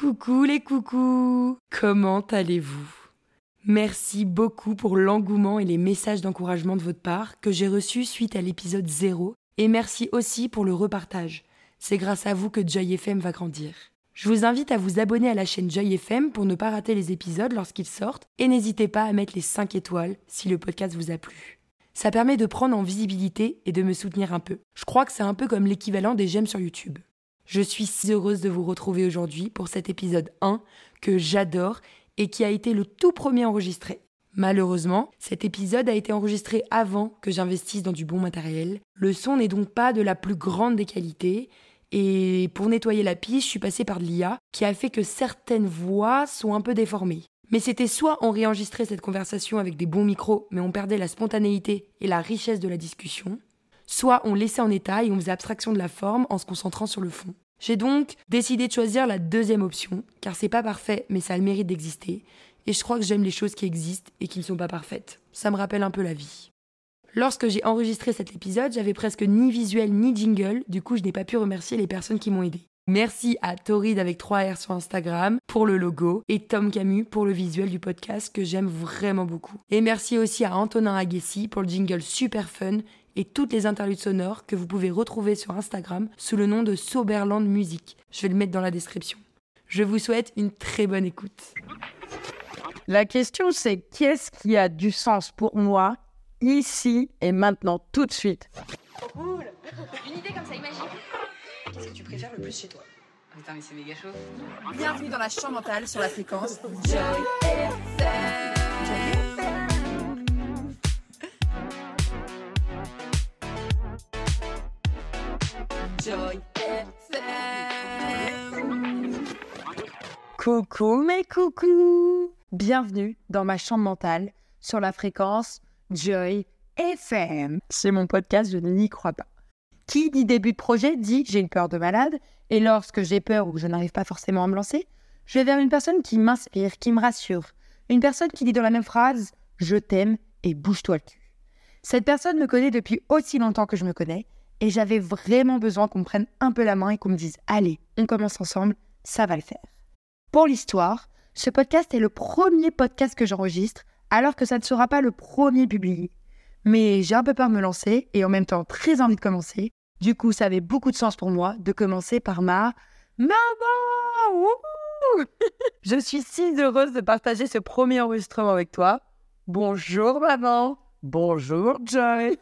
Coucou les coucous Comment allez-vous? Merci beaucoup pour l'engouement et les messages d'encouragement de votre part que j'ai reçus suite à l'épisode 0 et merci aussi pour le repartage. C'est grâce à vous que Joy FM va grandir. Je vous invite à vous abonner à la chaîne Joy FM pour ne pas rater les épisodes lorsqu'ils sortent et n'hésitez pas à mettre les 5 étoiles si le podcast vous a plu. Ça permet de prendre en visibilité et de me soutenir un peu. Je crois que c'est un peu comme l'équivalent des j'aime sur YouTube. Je suis si heureuse de vous retrouver aujourd'hui pour cet épisode 1 que j'adore et qui a été le tout premier enregistré. Malheureusement, cet épisode a été enregistré avant que j'investisse dans du bon matériel. Le son n'est donc pas de la plus grande des qualités et pour nettoyer la piste, je suis passée par de l'IA qui a fait que certaines voix sont un peu déformées. Mais c'était soit on réenregistrait cette conversation avec des bons micros, mais on perdait la spontanéité et la richesse de la discussion, soit on laissait en état et on faisait abstraction de la forme en se concentrant sur le fond. J'ai donc décidé de choisir la deuxième option, car c'est pas parfait, mais ça a le mérite d'exister, et je crois que j'aime les choses qui existent et qui ne sont pas parfaites. Ça me rappelle un peu la vie. Lorsque j'ai enregistré cet épisode, j'avais presque ni visuel ni jingle, du coup je n'ai pas pu remercier les personnes qui m'ont aidé. Merci à Torrid avec 3R sur Instagram pour le logo et Tom Camus pour le visuel du podcast que j'aime vraiment beaucoup. Et merci aussi à Antonin Aguessi pour le jingle super fun et toutes les interludes sonores que vous pouvez retrouver sur Instagram sous le nom de Soberland Music. Je vais le mettre dans la description. Je vous souhaite une très bonne écoute. La question c'est qu'est-ce qui a du sens pour moi ici et maintenant tout de suite? Cool Une idée comme ça, imagine Qu'est-ce que tu préfères le plus chez toi? Putain, mais c'est méga chaud. Bienvenue dans la chambre mentale sur la fréquence Joy Coucou mes coucous Bienvenue dans ma chambre mentale sur la fréquence Joy FM. C'est mon podcast, je n'y crois pas. Qui dit début de projet dit j'ai une peur de malade et lorsque j'ai peur ou que je n'arrive pas forcément à me lancer, je vais vers une personne qui m'inspire, qui me rassure. Une personne qui dit dans la même phrase je t'aime et bouge-toi le cul. Cette personne me connaît depuis aussi longtemps que je me connais et j'avais vraiment besoin qu'on me prenne un peu la main et qu'on me dise allez, on commence ensemble, ça va le faire. Pour l'histoire, ce podcast est le premier podcast que j'enregistre alors que ça ne sera pas le premier publié. Mais j'ai un peu peur de me lancer et en même temps très envie de commencer. Du coup, ça avait beaucoup de sens pour moi de commencer par ma maman. Je suis si heureuse de partager ce premier enregistrement avec toi. Bonjour maman. Bonjour Joy.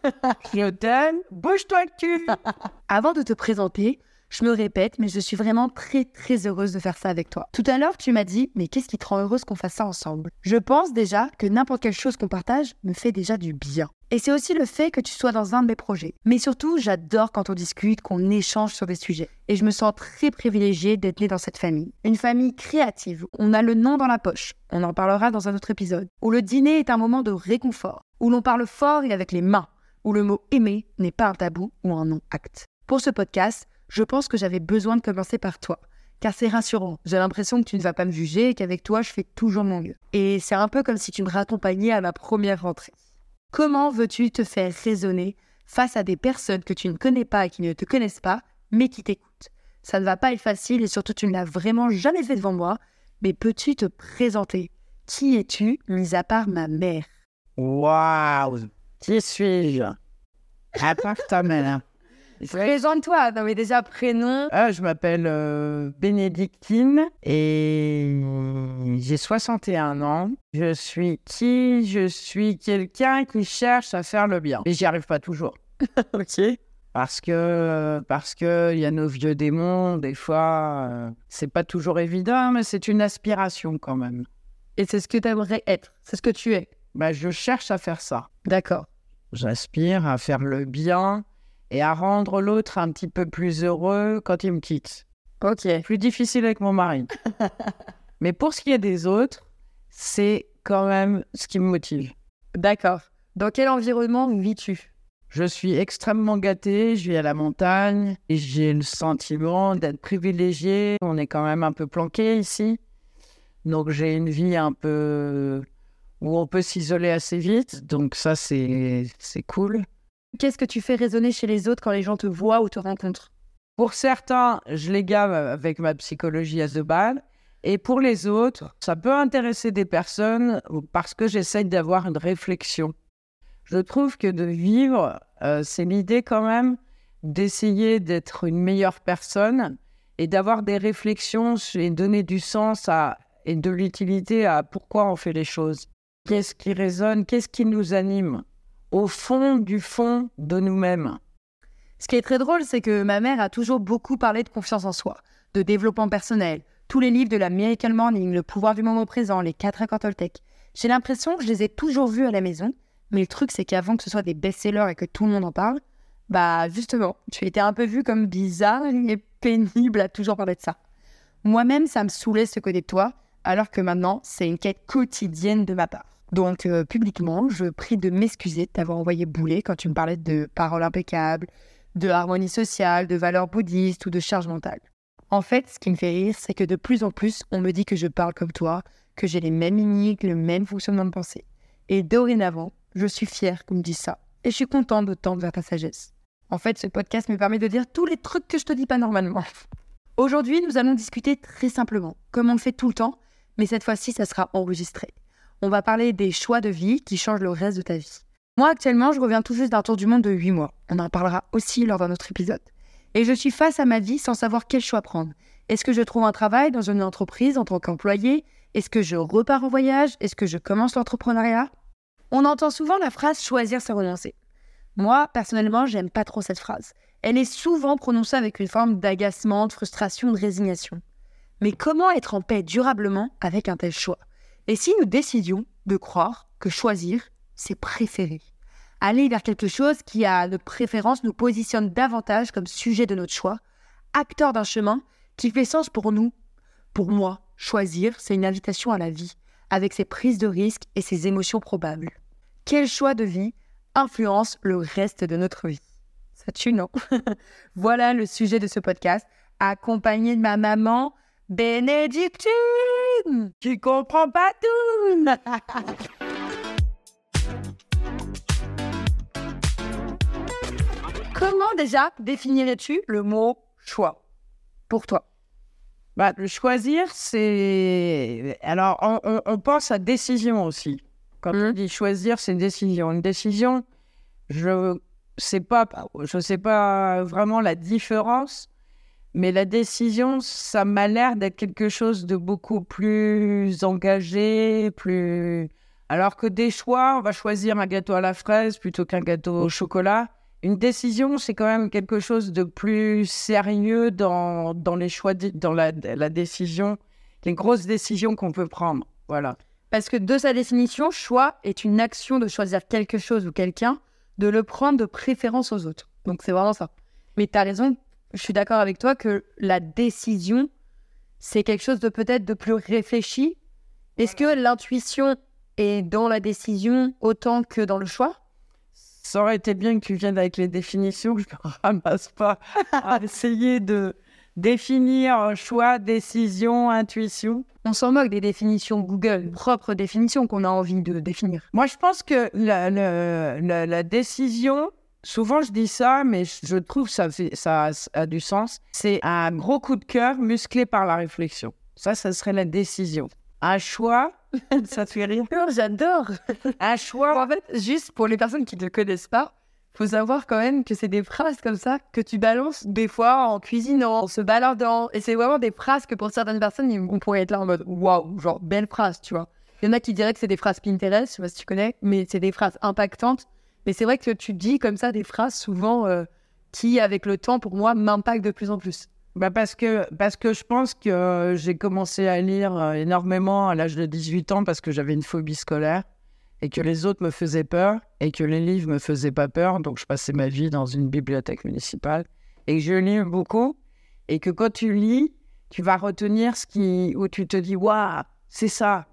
T'aime. Bouge-toi le cul. Avant de te présenter, je me répète, mais je suis vraiment très très heureuse de faire ça avec toi. Tout à l'heure, tu m'as dit, mais qu'est-ce qui te rend heureuse qu'on fasse ça ensemble? Je pense déjà que n'importe quelle chose qu'on partage me fait déjà du bien. Et c'est aussi le fait que tu sois dans un de mes projets. Mais surtout, j'adore quand on discute, qu'on échange sur des sujets. Et je me sens très privilégiée d'être née dans cette famille. Une famille créative. On a le nom dans la poche. On en parlera dans un autre épisode. Où le dîner est un moment de réconfort. Où l'on parle fort et avec les mains. Où le mot aimer n'est pas un tabou ou un non-acte. Pour ce podcast, je pense que j'avais besoin de commencer par toi. Car c'est rassurant. J'ai l'impression que tu ne vas pas me juger et qu'avec toi, je fais toujours mon mieux. Et c'est un peu comme si tu me raccompagnais à ma première rentrée. Comment veux-tu te faire raisonner face à des personnes que tu ne connais pas et qui ne te connaissent pas, mais qui t'écoutent? Ça ne va pas être facile et surtout tu ne l'as vraiment jamais fait devant moi, mais peux-tu te présenter? Qui es-tu, mis à part ma mère? Waouh Qui suis-je? À part ta mère. Présente-toi, non mais déjà prénom. Ah, je m'appelle euh, Bénédictine et j'ai 61 ans. Je suis qui? Je suis quelqu'un qui cherche à faire le bien. Mais j'y arrive pas toujours. ok. Parce que parce que il y a nos vieux démons, des fois, euh, c'est pas toujours évident, mais c'est une aspiration quand même. Et c'est ce que tu aimerais être, c'est ce que tu es. Bah, je cherche à faire ça. D'accord. J'aspire à faire le bien et à rendre l'autre un petit peu plus heureux quand il me quitte. Ok. Plus difficile avec mon mari. Mais pour ce qui est des autres, c'est quand même ce qui me motive. D'accord. Dans quel environnement vis-tu? Je suis extrêmement gâté, je vis à la montagne et j'ai le sentiment d'être privilégié. On est quand même un peu planqué ici. Donc j'ai une vie un peu où on peut s'isoler assez vite. Donc ça, c'est c'est cool. Qu'est-ce que tu fais résonner chez les autres quand les gens te voient ou te rencontrent? Pour certains, je les gamme avec ma psychologie à The Ball. Et pour les autres, ça peut intéresser des personnes parce que j'essaye d'avoir une réflexion. Je trouve que de vivre, euh, c'est l'idée quand même d'essayer d'être une meilleure personne et d'avoir des réflexions et donner du sens à, et de l'utilité à pourquoi on fait les choses. Qu'est-ce qui résonne? Qu'est-ce qui nous anime? Au fond du fond de nous-mêmes. Ce qui est très drôle, c'est que ma mère a toujours beaucoup parlé de confiance en soi, de développement personnel. Tous les livres de la Miracle Morning, Le pouvoir du moment présent, les 4 accords Toltec. J'ai l'impression que je les ai toujours vus à la maison, mais le truc, c'est qu'avant que ce soit des best-sellers et que tout le monde en parle, bah justement, tu étais un peu vu comme bizarre et pénible à toujours parler de ça. Moi-même, ça me saoulait ce côté de toi, alors que maintenant, c'est une quête quotidienne de ma part. Donc, euh, publiquement, je prie de m'excuser de t'avoir envoyé bouler quand tu me parlais de paroles impeccables, de harmonie sociale, de valeurs bouddhistes ou de charge mentale. En fait, ce qui me fait rire, c'est que de plus en plus, on me dit que je parle comme toi, que j'ai les mêmes mimiques, le même fonctionnement de pensée. Et dorénavant, je suis fière qu'on me dise ça. Et je suis contente de tendre vers ta sagesse. En fait, ce podcast me permet de dire tous les trucs que je te dis pas normalement. Aujourd'hui, nous allons discuter très simplement, comme on le fait tout le temps, mais cette fois-ci, ça sera enregistré. On va parler des choix de vie qui changent le reste de ta vie. Moi, actuellement, je reviens tout juste d'un tour du monde de 8 mois. On en parlera aussi lors d'un autre épisode. Et je suis face à ma vie sans savoir quel choix prendre. Est-ce que je trouve un travail dans une entreprise en tant qu'employé? Est-ce que je repars en voyage? Est-ce que je commence l'entrepreneuriat? On entend souvent la phrase choisir c'est renoncer. Moi, personnellement, j'aime pas trop cette phrase. Elle est souvent prononcée avec une forme d'agacement, de frustration, de résignation. Mais comment être en paix durablement avec un tel choix? Et si nous décidions de croire que choisir, c'est préférer? Aller vers quelque chose qui, à de préférence, nous positionne davantage comme sujet de notre choix, acteur d'un chemin qui fait sens pour nous. Pour moi, choisir, c'est une invitation à la vie, avec ses prises de risques et ses émotions probables. Quel choix de vie influence le reste de notre vie? Ça tue, non? Voilà le sujet de ce podcast, accompagné de ma maman, Bénédictine, qui comprend pas tout. Comment déjà définirais-tu le mot choix pour toi? Bah, le choisir, c'est. Alors, on, on pense à décision aussi. Quand on mmh. dit choisir, c'est une décision. Une décision, je sais pas, je sais pas vraiment la différence, mais la décision, ça m'a l'air d'être quelque chose de beaucoup plus engagé, plus. Alors que des choix, on va choisir un gâteau à la fraise plutôt qu'un gâteau au chocolat. Une décision, c'est quand même quelque chose de plus sérieux dans, dans les choix, dans la, la décision, les grosses décisions qu'on peut prendre. Voilà. Parce que de sa définition, choix est une action de choisir quelque chose ou quelqu'un, de le prendre de préférence aux autres. Donc c'est vraiment ça. Mais tu as raison, je suis d'accord avec toi que la décision, c'est quelque chose de peut-être de plus réfléchi. Est-ce que l'intuition est dans la décision autant que dans le choix? Ça aurait été bien que tu viennes avec les définitions, que je ne ramasse pas à essayer de définir choix, décision, intuition. On s'en moque des définitions Google, propres définitions qu'on a envie de définir. Moi, je pense que la, la, décision, souvent je dis ça, mais je trouve que ça, ça a du sens, c'est un gros coup de cœur musclé par la réflexion. Ça, ça serait la décision. Un choix, ça te fait rire? J'adore Un choix? En fait, juste pour les personnes qui ne connaissent pas, faut savoir quand même que c'est des phrases comme ça que tu balances des fois en cuisinant, en se baladant. Et c'est vraiment des phrases que pour certaines personnes, on pourrait être là en mode waouh, genre belle phrase, tu vois. Il y en a qui diraient que c'est des phrases Pinterest, je sais pas si tu connais, mais c'est des phrases impactantes. Mais c'est vrai que tu dis comme ça des phrases souvent euh, qui, avec le temps, pour moi, m'impactent de plus en plus. Bah parce, que, parce que je pense que euh, j'ai commencé à lire euh, énormément à l'âge de 18 ans parce que j'avais une phobie scolaire et que les autres me faisaient peur et que les livres me faisaient pas peur. Donc, je passais ma vie dans une bibliothèque municipale et que je lis beaucoup et que quand tu lis, tu vas retenir ce qui, où tu te dis, waouh, c'est ça.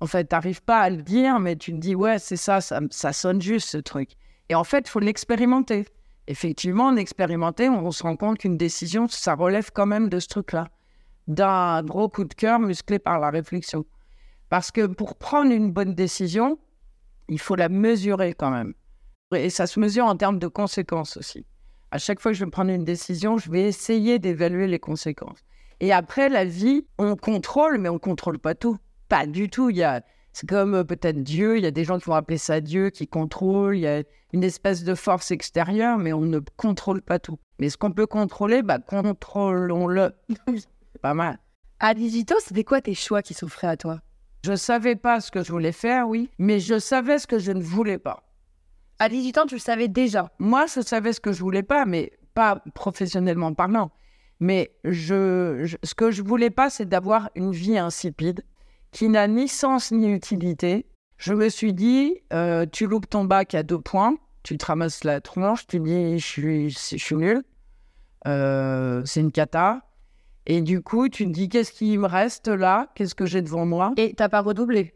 En fait, tu n'arrives pas à le dire, mais tu te dis, ouais, c'est ça, ça, sonne juste ce truc. Et en fait, il faut l'expérimenter. Effectivement, en expérimenter, on se rend compte qu'une décision, ça relève quand même de ce truc-là, d'un gros coup de cœur musclé par la réflexion. Parce que pour prendre une bonne décision, il faut la mesurer quand même. Et ça se mesure en termes de conséquences aussi. À chaque fois que je vais prendre une décision, je vais essayer d'évaluer les conséquences. Et après, la vie, on contrôle, mais on contrôle pas tout. Pas du tout. Il y a, c'est comme euh, peut-être Dieu. Il y a des gens qui vont appeler ça Dieu, qui contrôle. Il y a une espèce de force extérieure, mais on ne contrôle pas tout. Mais ce qu'on peut contrôler, bah, contrôlons-le. pas mal. À 18 ans, c'était quoi tes choix qui s'offraient à toi? Je savais pas ce que je voulais faire, oui, mais je savais ce que je ne voulais pas. À 18 ans, tu le savais déjà? Moi, je savais ce que je voulais pas, mais pas professionnellement parlant. Mais je, je- ce que je voulais pas, c'est d'avoir une vie insipide qui n'a ni sens ni utilité. Je me suis dit, euh, tu loupes ton bac à deux points, tu te ramasses la tronche, tu dis, je suis, je suis nul, Euh, c'est une cata. Et du coup, tu te dis, qu'est-ce qui me reste là? Qu'est-ce que j'ai devant moi? Et t'as pas redoublé?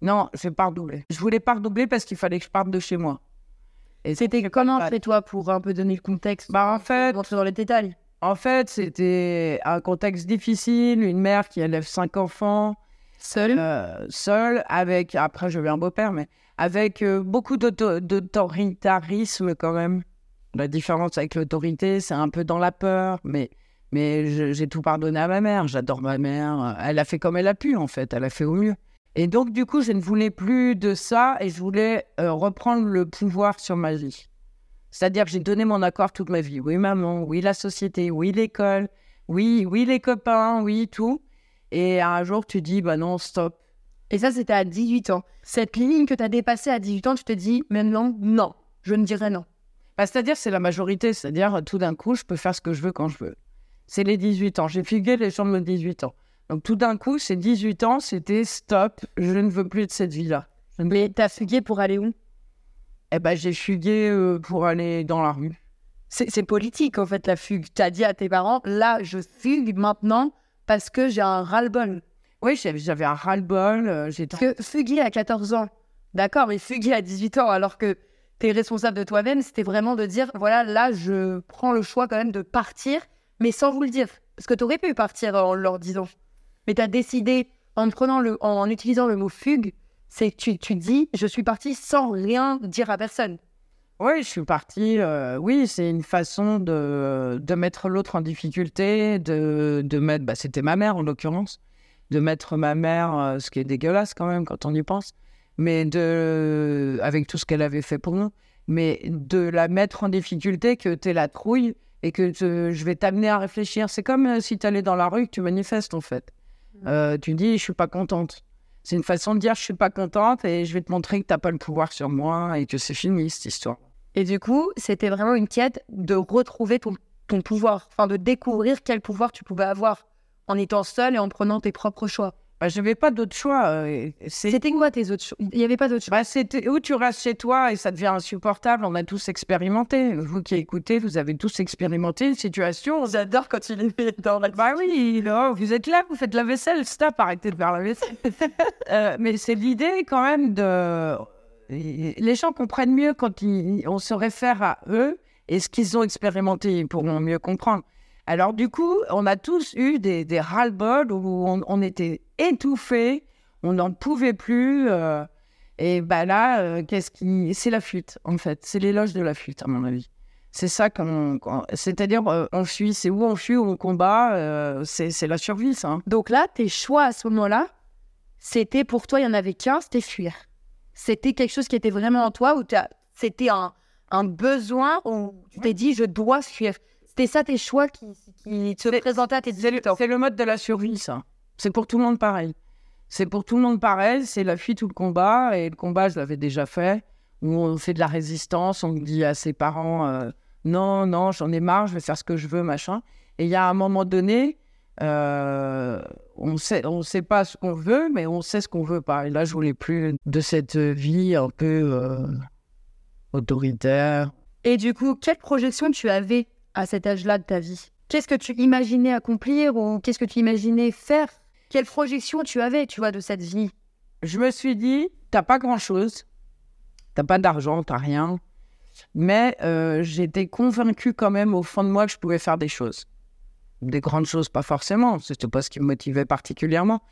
Non, je vais pas redoubler. Je voulais pas redoubler parce qu'il fallait que je parte de chez moi. Et C'était comment chez toi pour un peu donner le contexte? Bah, en fait, Rentrer dans les détails. En fait, c'était un contexte difficile, une mère qui élève cinq enfants, Seul euh, seule, avec, après j'ai eu un beau-père, mais avec euh, beaucoup d'auto- d'autoritarisme quand même. La différence avec l'autorité, c'est un peu dans la peur, mais, mais je- j'ai tout pardonné à ma mère, j'adore ma mère, elle a fait comme elle a pu en fait, elle a fait au mieux. Et donc du coup, je ne voulais plus de ça et je voulais euh, reprendre le pouvoir sur ma vie. C'est-à-dire que j'ai donné mon accord toute ma vie. Oui, maman, oui, la société, oui, l'école, oui, oui, les copains, oui, tout. Et un jour, tu dis, bah non, stop. Et ça, c'était à 18 ans. Cette ligne que t'as dépassée à 18 ans, tu te dis maintenant, non, je ne dirai non. Bah, c'est-à-dire, c'est la majorité. C'est-à-dire, tout d'un coup, je peux faire ce que je veux quand je veux. C'est les 18 ans. J'ai figué les gens de mes 18 ans. Donc, tout d'un coup, ces 18 ans, c'était stop, je ne veux plus de cette vie-là. Mais t'as fugué pour aller où? Eh ben, j'ai fugué euh, pour aller dans la rue. C'est c'est politique en fait la fugue. T'as dit à tes parents, là, je fugue maintenant parce que j'ai un ras-le-bol. Oui, j'avais un ras-le-bol. euh, Parce que fuguer à 14 ans, d'accord, mais fuguer à 18 ans alors que t'es responsable de toi-même, c'était vraiment de dire, voilà, là, je prends le choix quand même de partir, mais sans vous le dire. Parce que t'aurais pu partir en leur disant. Mais t'as décidé, en, prenant le, en utilisant le mot fugue, c'est que tu, tu dis, je suis parti sans rien dire à personne. Oui, je suis partie. euh, oui, c'est une façon de, de mettre l'autre en difficulté, de, de mettre. Bah, C'était ma mère en l'occurrence, de mettre ma mère, euh, ce qui est dégueulasse quand même quand on y pense, mais de, avec tout ce qu'elle avait fait pour nous, mais de la mettre en difficulté, que tu es la trouille et que te- je vais t'amener à réfléchir. C'est comme euh, si tu allais dans la rue que tu manifestes en fait. Euh, tu dis, je suis pas contente. C'est une façon de dire, je suis pas contente et je vais te montrer que t'as pas le pouvoir sur moi et que c'est fini cette histoire. Et du coup, c'était vraiment une quête de retrouver ton, ton pouvoir, enfin de découvrir quel pouvoir tu pouvais avoir en étant seul et en prenant tes propres choix. Bah, je n'avais pas d'autre choix. euh, C'était quoi tes autres choix Il n'y avait pas d'autres choix? Bah, c'était où tu restes chez toi et ça devient insupportable. On a tous expérimenté. Vous qui écoutez, vous avez tous expérimenté une situation. J'adore quand tu les mets dans la... Bah oui, non, vous êtes là, vous faites la vaisselle. Stop, arrêtez de faire la vaisselle. Euh, mais c'est l'idée quand même de. Les gens comprennent mieux quand on se réfère à eux et ce qu'ils ont expérimenté. Ils pourront mieux comprendre. Alors, du coup, on a tous eu des, des ras-le-bol où on, était étouffés, on n'en pouvait plus. euh, et bah là, euh, qu'est-ce qui. C'est la fuite, en fait. C'est l'éloge de la fuite, à mon avis. C'est ça qu'on. C'est-à-dire, euh, on fuit, c'est où on fuit, on combat, c'est c'est la survie, ça. hein. Donc là, tes choix à ce moment-là, c'était pour toi, il y en avait qu'un, c'était fuir. C'était quelque chose qui était vraiment en toi, ou c'était un, un besoin où tu t'es dit, je dois fuir. C'était ça tes choix qui, qui se présentaient à tes C'est le, 18 ans. c'est le mode de la survie, ça. C'est pour tout le monde pareil. C'est pour tout le monde pareil, c'est la fuite ou le combat. Et le combat, je l'avais déjà fait, où on fait de la résistance, on dit à ses parents euh, Non, non, j'en ai marre, je vais faire ce que je veux, machin. Et il y a un moment donné, euh, on sait, on sait pas ce qu'on veut, mais on sait ce qu'on veut pas. Et là, je voulais plus de cette vie un peu euh, autoritaire. Et du coup, quelle projection tu avais à cet âge-là de ta vie? Qu'est-ce que tu imaginais accomplir ou qu'est-ce que tu imaginais faire? Quelle projection tu avais, tu vois, de cette vie? Je me suis dit, t'as pas grand-chose, t'as pas d'argent, t'as rien, mais euh, j'étais convaincue quand même au fond de moi que je pouvais faire des choses. Des grandes choses, pas forcément, c'était pas ce qui me motivait particulièrement,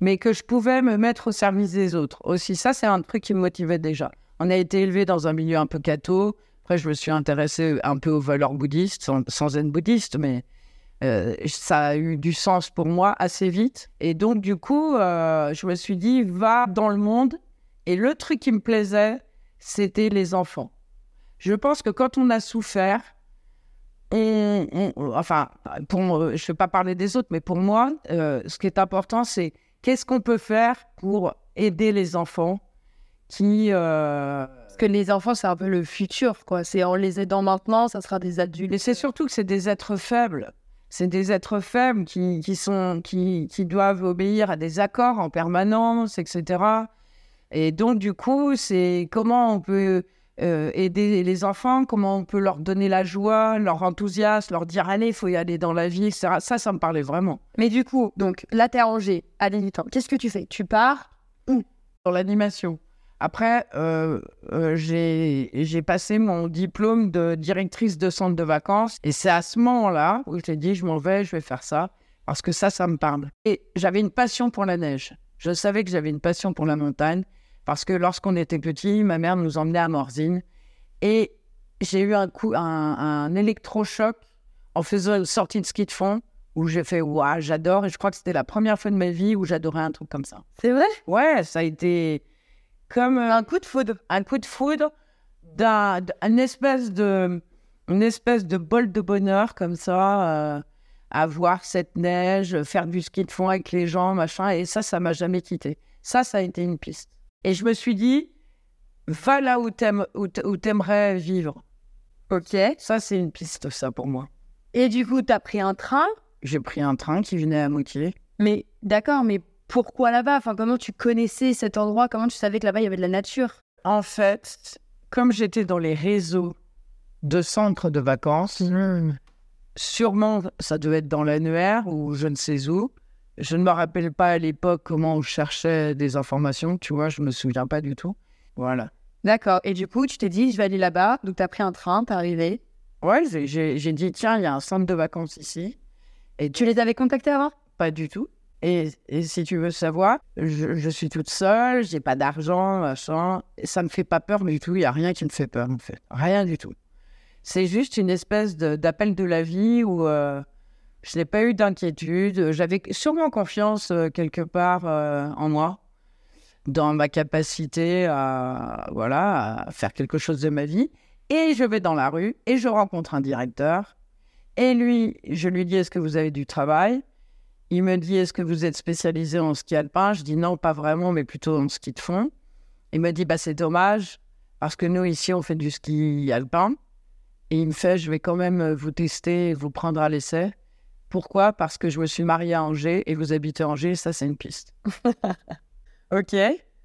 mais que je pouvais me mettre au service des autres. Aussi, ça, c'est un truc qui me motivait déjà. On a été élevé dans un milieu un peu catho. Après, je me suis intéressée un peu aux valeurs bouddhistes, sans, être bouddhiste, mais euh, ça a eu du sens pour moi assez vite. Et donc, du coup, euh, je me suis dit, va dans le monde. Et le truc qui me plaisait, c'était les enfants. Je pense que quand on a souffert, on- on- enfin, pour, je ne vais pas parler des autres, mais pour moi, euh, ce qui est important, c'est qu'est-ce qu'on peut faire pour aider les enfants qui... euh, Parce que les enfants, c'est un peu le futur, quoi. C'est en les aidant maintenant, ça sera des adultes. Mais c'est surtout que c'est des êtres faibles. C'est des êtres faibles qui, qui, sont, qui, qui doivent obéir à des accords en permanence, etc. Et donc, du coup, c'est comment on peut euh, aider les enfants, comment on peut leur donner la joie, leur enthousiasme, leur dire allez, il faut y aller dans la vie, etc. Ça, ça me parlait vraiment. Mais du coup, donc là, t'es à Angers, à 18 ans. Qu'est-ce que tu fais? Tu pars Dans l'animation. Après, euh, euh, j'ai j'ai passé mon diplôme de directrice de centre de vacances. Et c'est à ce moment-là où j'ai dit, je m'en vais, je vais faire ça. Parce que ça, ça me parle. Et j'avais une passion pour la neige. Je savais que j'avais une passion pour la montagne. Parce que lorsqu'on était petit, ma mère nous emmenait à Morzine. Et j'ai eu un coup, un, un électrochoc en faisant une sortie de ski de fond où j'ai fait, waouh, j'adore. Et je crois que c'était la première fois de ma vie où j'adorais un truc comme ça. C'est vrai? Ouais, ça a été comme euh, Un coup de foudre. un coup de foudre d'un espèce de une espèce de bol de bonheur comme ça euh, à voir cette neige faire du ski de fond avec les gens machin et ça ça m'a jamais quitté ça ça a été une piste et je me suis dit va là où t'aimerais vivre Ok. ça c'est une piste ça pour moi Et du coup, t'as pris un train? j'ai pris un train qui venait à Moutier Mais d'accord, mais pourquoi là-bas? Enfin, comment tu connaissais cet endroit? Comment tu savais que là-bas, il y avait de la nature? En fait, comme j'étais dans les réseaux de centres de vacances, sûrement ça devait être dans l'annuaire ou je ne sais où. Je ne me rappelle pas à l'époque comment on cherchait des informations, tu vois, je me souviens pas du tout. Voilà. D'accord. Et du coup, tu t'es dit, je vais aller là-bas. Donc, t'as pris un train, t'es arrivé. Ouais, j'ai- dit, tiens, il y a un centre de vacances ici. Et Tu les avais contactés avant? Pas du tout. Et, et si tu veux savoir, je, je suis toute seule, j'ai pas d'argent, machin. Ça me fait pas peur du tout. Il y a rien qui me fait peur, en fait. Rien du tout. C'est juste une espèce de- d'appel de, la vie où euh, je n'ai pas eu d'inquiétude. J'avais sûrement confiance euh, quelque part euh, en moi, dans ma capacité à, voilà, faire quelque chose de ma vie. Et je vais dans la rue et je rencontre un directeur. Et lui, je lui dis, est-ce que vous avez du travail? Il me dit, est-ce que vous êtes spécialisé en ski alpin? Je dis non, pas vraiment, mais plutôt en ski de fond. Il me dit, bah, c'est dommage, parce que nous, ici, on fait du ski alpin. Et il me fait, je vais quand même euh, vous tester vous prendre à l'essai. Pourquoi? Parce que je me suis mariée à Angers et vous habitez à Angers, ça, c'est une piste. Ok.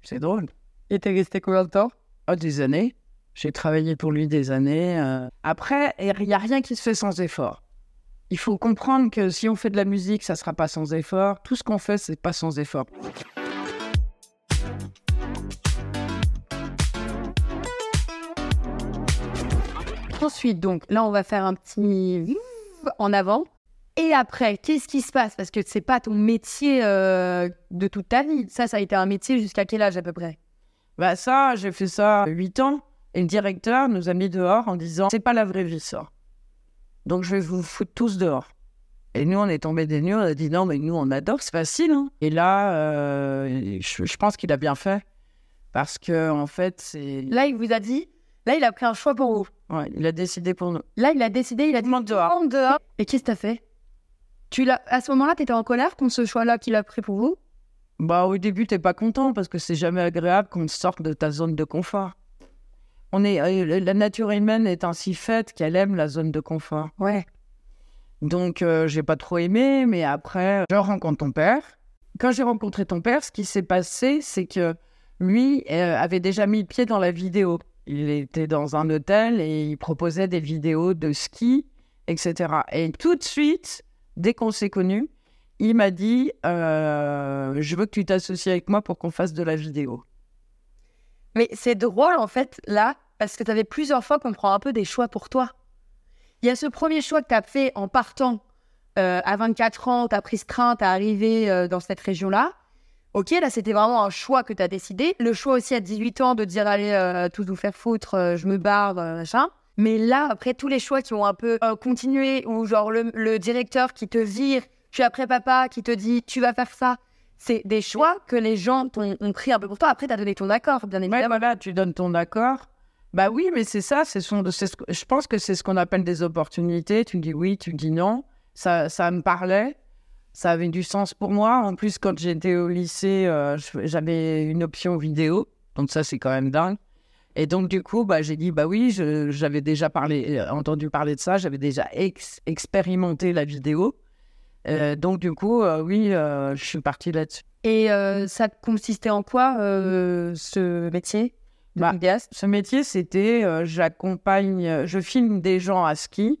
C'est drôle. Et t'es resté combien de temps? Oh, des années. J'ai travaillé pour lui des années. euh. Après, il n'y a rien qui se fait sans effort. Il faut comprendre que si on fait de la musique, ça ne sera pas sans effort. Tout ce qu'on fait, c'est pas sans effort. Ensuite, donc, là, on va faire un petit en avant. Et après, qu'est-ce qui se passe? Parce que c'est pas ton métier euh, de toute ta vie. Ça, ça a été un métier jusqu'à quel âge à peu près? Bah ça, j'ai fait ça 8 ans. Et le directeur nous a mis dehors en disant c'est pas la vraie vie ça. Donc je vais vous foutre tous dehors. Et nous, on est tombés des nues, on a dit non, mais nous, on adore, c'est facile. hein. Et là, euh, je, je pense qu'il a bien fait. Parce que, en fait, c'est. Là, il vous a dit, là, il a pris un choix pour vous. Ouais, il a décidé pour nous. Là, il a décidé, il a dit Monte dehors. monte dehors. Et qu'est-ce que t'as fait? Tu l'as, À ce moment-là, t'étais en colère contre ce choix-là qu'il a pris pour vous? Bah, au début, t'es pas content parce que c'est jamais agréable qu'on te sorte de ta zone de confort. On est, euh, la nature humaine est ainsi faite qu'elle aime la zone de confort. Ouais. Donc, euh, j'ai pas trop aimé, mais après, je rencontre ton père. Quand j'ai rencontré ton père, ce qui s'est passé, c'est que lui euh, avait déjà mis le pied dans la vidéo. Il était dans un hôtel et il proposait des vidéos de ski, etc. Et tout de suite, dès qu'on s'est connus, il m'a dit euh, Je veux que tu t'associes avec moi pour qu'on fasse de la vidéo. Mais c'est drôle, en fait, là, parce que t'avais plusieurs fois qu'on prend un peu des choix pour toi. Il y a ce premier choix que t'as fait en partant euh, à 24 ans, t'as pris ce train, t'es arrivé euh, dans cette région-là. Ok, là, c'était vraiment un choix que t'as décidé. Le choix aussi à 18 ans de dire, allez, euh, tous vous faire foutre, je me barre, machin. Mais là, après tous les choix qui ont un peu euh, continué, ou genre le, le directeur qui te vire, tu es après papa qui te dit tu vas faire ça, c'est des choix que les gens ont pris un peu pour toi. Après, tu as donné ton accord, bien Ouais, évidemment. voilà, tu donnes ton accord. Bah oui, mais c'est ça. C'est ce je pense que c'est ce qu'on appelle des opportunités. Tu dis oui, tu dis non. Ça, ça me parlait. Ça avait du sens pour moi. En plus, quand j'étais au lycée, euh, j'avais une option vidéo. Donc ça, c'est quand même dingue. Et donc, du coup, bah, j'ai dit, bah oui, j'avais déjà parlé, euh, entendu parler de ça. J'avais déjà ex- expérimenté la vidéo. Euh, donc, du coup, euh, oui, euh, je suis partie là-dessus. Et ça consistait en quoi, ce métier de Bah, Ce métier, c'était, j'accompagne, je filme des gens à ski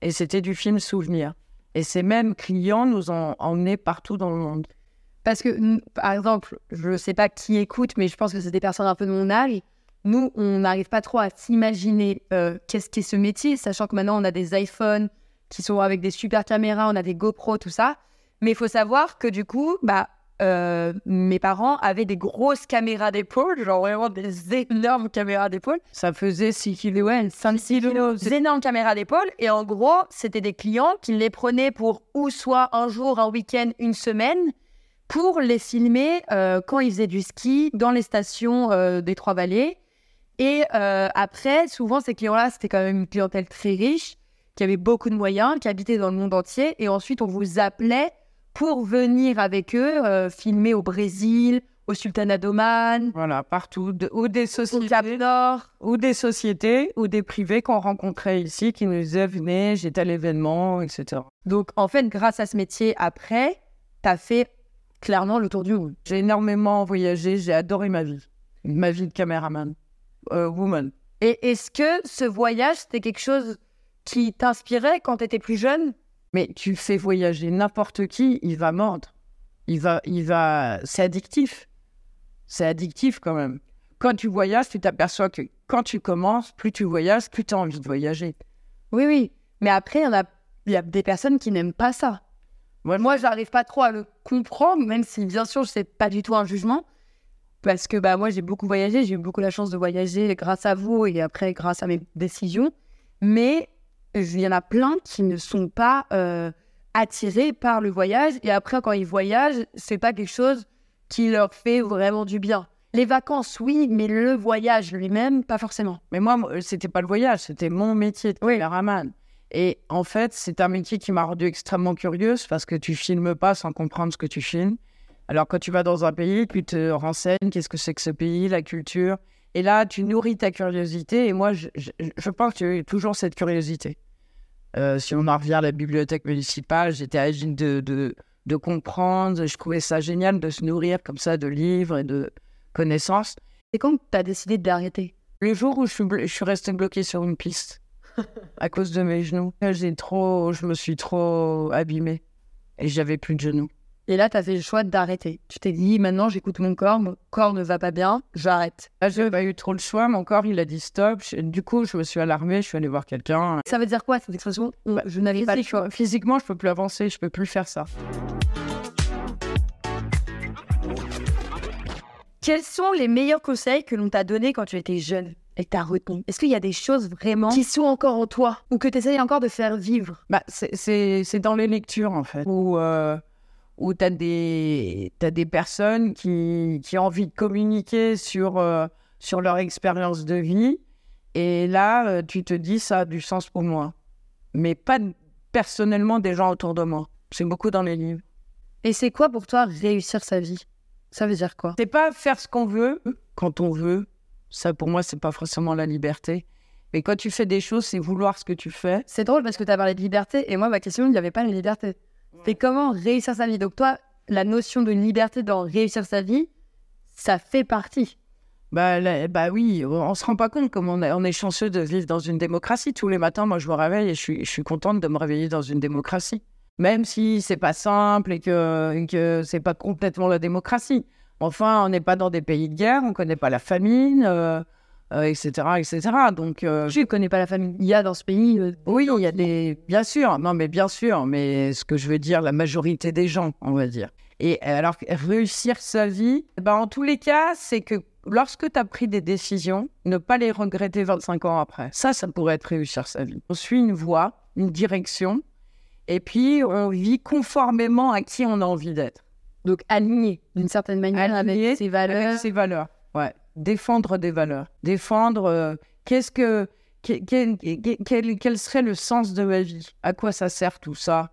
et c'était du film souvenir. Et ces mêmes clients nous ont emmenés partout dans le monde. Parce que, par exemple, je ne sais pas qui écoute, mais je pense que c'est des personnes un peu de mon âge. Nous, on n'arrive pas trop à s'imaginer euh, qu'est-ce qu'est ce métier, sachant que maintenant, on a des iPhones qui sont avec des super caméras, on a des GoPro, tout ça. Mais il faut savoir que du coup, bah, euh, mes parents avaient des grosses caméras d'épaule, genre vraiment des énormes caméras d'épaule. Ça faisait 6 kilos. Ouais, 5-6 kilos. Des énormes caméras d'épaule. Et en gros, c'était des clients qui les prenaient pour ou soit un jour, un week-end, une semaine, pour les filmer euh, quand ils faisaient du ski dans les stations euh, des Trois-Vallées. Et euh, après, souvent, ces clients-là, c'était quand même une clientèle très riche, qui avait beaucoup de moyens, qui habitait dans le monde entier. Et ensuite, on vous appelait pour venir avec eux euh, filmer au Brésil, au Sultanat d'Oman, Voilà, partout. De- ou des sociétés. Nord. Ou des sociétés ou des privés qu'on rencontrait ici qui nous disaient venez, j'étais à l'événement, etc. Donc, en fait, grâce à ce métier, après, t'as fait clairement le tour du monde. J'ai énormément voyagé, j'ai adoré ma vie. Ma vie de caméraman. Euh, woman. Et est-ce que ce voyage, c'était quelque chose qui t'inspirait quand t'étais plus jeune? Mais tu fais voyager n'importe qui, il va mordre. Il va, il va, c'est addictif. C'est addictif quand même. Quand tu voyages, tu t'aperçois que quand tu commences, plus tu voyages, plus tu as envie de voyager. Oui, oui. Mais après, il y, a, y a des personnes qui n'aiment pas ça. Moi, Moi, j'arrive pas trop à le comprendre, même si, bien sûr, c'est pas du tout un jugement. Parce que bah, moi, j'ai beaucoup voyagé, j'ai eu beaucoup la chance de voyager grâce à vous et après grâce à mes décisions. Mais il y en a plein qui ne sont pas euh, attirés par le voyage. Et après, quand ils voyagent, c'est pas quelque chose qui leur fait vraiment du bien. Les vacances, oui, mais le voyage lui-même, pas forcément. Mais moi, c'était pas le voyage, c'était mon métier de caméraman. Et en fait, c'est un métier qui m'a rendue extrêmement curieuse parce que tu filmes pas sans comprendre ce que tu filmes. Alors, quand tu vas dans un pays, tu te renseignes qu'est-ce que c'est que ce pays, la culture. Et là, tu nourris ta curiosité. Et moi, je, je, je pense que j'ai toujours cette curiosité. Euh, si on en revient à la bibliothèque municipale, j'étais agile de, de, de comprendre. Je trouvais ça génial de se nourrir comme ça de livres et de connaissances. C'est quand tu as décidé d'arrêter Le jour où je suis, je suis restée bloquée sur une piste à cause de mes genoux, j'ai trop, je me suis trop abîmée et j'avais plus de genoux. Et là, tu as fait le choix d'arrêter. Tu t'es dit, maintenant, j'écoute mon corps, mon corps ne va pas bien, j'arrête. Là, j'ai pas eu trop le choix. Mon corps, il a dit stop. Du coup, je me suis alarmée. Je suis allée voir quelqu'un. Ça veut dire quoi cette expression On- Je n'avais pas le choix? Physiquement, je peux plus avancer. Je peux plus faire ça. Quels sont les meilleurs conseils que l'on t'a donnés quand tu étais jeune et que tu as retenu Est-ce qu'il y a des choses vraiment qui sont encore en toi ou que tu essayes encore de faire vivre? Bah, c'est dans les lectures, en fait, où, euh, où tu as, des t'as des personnes qui, qui ont envie de communiquer sur, euh, sur leur expérience de vie. Et là, euh, tu te dis, ça a du sens pour moi. Mais pas personnellement des gens autour de moi. C'est beaucoup dans les livres. Et c'est quoi pour toi réussir sa vie? Ça veut dire quoi? C'est pas faire ce qu'on veut quand on veut. Ça, pour moi, c'est pas forcément la liberté. Mais quand tu fais des choses, c'est vouloir ce que tu fais. C'est drôle parce que tu as parlé de liberté et moi, ma question, il n'y avait pas la liberté. C'est comment réussir sa vie. Donc toi, la notion de liberté dans réussir sa vie, ça fait partie. Bah, là- bah oui, on se rend pas compte comme on est, on est chanceux de vivre dans une démocratie. Tous les matins, moi, je me réveille et je suis, je suis contente de me réveiller dans une démocratie. Même si c'est pas simple et que, et que c'est pas complètement la démocratie. Enfin, on n'est pas dans des pays de guerre, on connaît pas la famine. euh, euh, etc., etc. Donc, euh, Je ne connais pas la famille. Il y a dans ce pays. euh, oui, il y a des. Bien sûr, non, mais bien sûr, mais ce que je veux dire, la majorité des gens, on va dire. Et alors, réussir sa vie, ben, en tous les cas, c'est que lorsque tu as pris des décisions, ne pas les regretter 25 ans après. Ça, ça pourrait être réussir sa vie. On suit une voie, une direction, et puis on vit conformément à qui on a envie d'être. donc aligné d'une certaine manière Aligné avec ses valeurs. Avec ses valeurs, ouais. Défendre des valeurs. Défendre euh, qu'est-ce que. que- Quel, quel- quel serait le sens de ma vie? À quoi ça sert tout ça?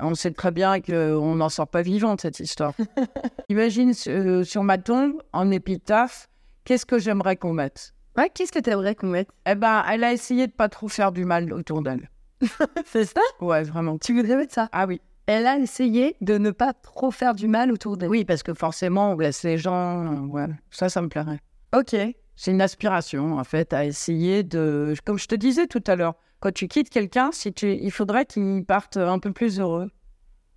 On sait très bien qu'on n'en sort pas vivant de cette histoire. Imagine euh, sur ma tombe, en épitaphe, qu'est-ce que j'aimerais qu'on mette? Ouais, qu'est-ce que tu aimerais qu'on mette? Eh ben, elle a essayé de pas trop faire du mal autour d'elle. C'est ça? Ouais, vraiment. Tu voudrais mettre ça? Ah oui. Elle a essayé de ne pas trop faire du mal autour d'elle. Oui, parce que forcément, on laisse les gens. euh, ouais. Ça, ça me plairait. Ok. C'est une aspiration, en fait, à essayer de. Comme je te disais tout à l'heure, quand tu quittes quelqu'un, si tu... il faudrait qu'il parte un peu plus heureux.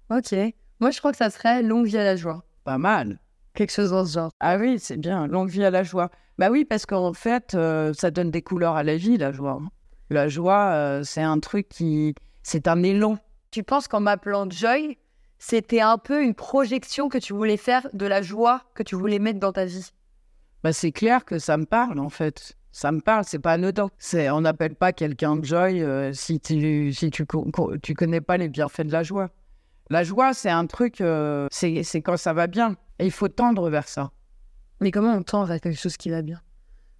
Ok. Moi, je crois que ça serait longue vie à la joie. Pas mal. Quelque chose dans ce genre. Ah oui, c'est bien. Longue vie à la joie. Bah oui, parce qu'en fait, euh, ça donne des couleurs à la vie, la joie. La joie, euh, c'est un truc qui. C'est un élan. Tu penses qu'en m'appelant Joy, c'était un peu une projection que tu voulais faire de la joie que tu voulais mettre dans ta vie? Bah, c'est clair que ça me parle, en fait. Ça me parle, c'est pas anodin. C'est, on n'appelle pas quelqu'un joy euh, si, tu, si tu, tu connais pas les bienfaits de la joie. La joie, c'est un truc, euh, c'est, quand ça va bien. Et il faut tendre vers ça. Mais comment on tend vers quelque chose qui va bien?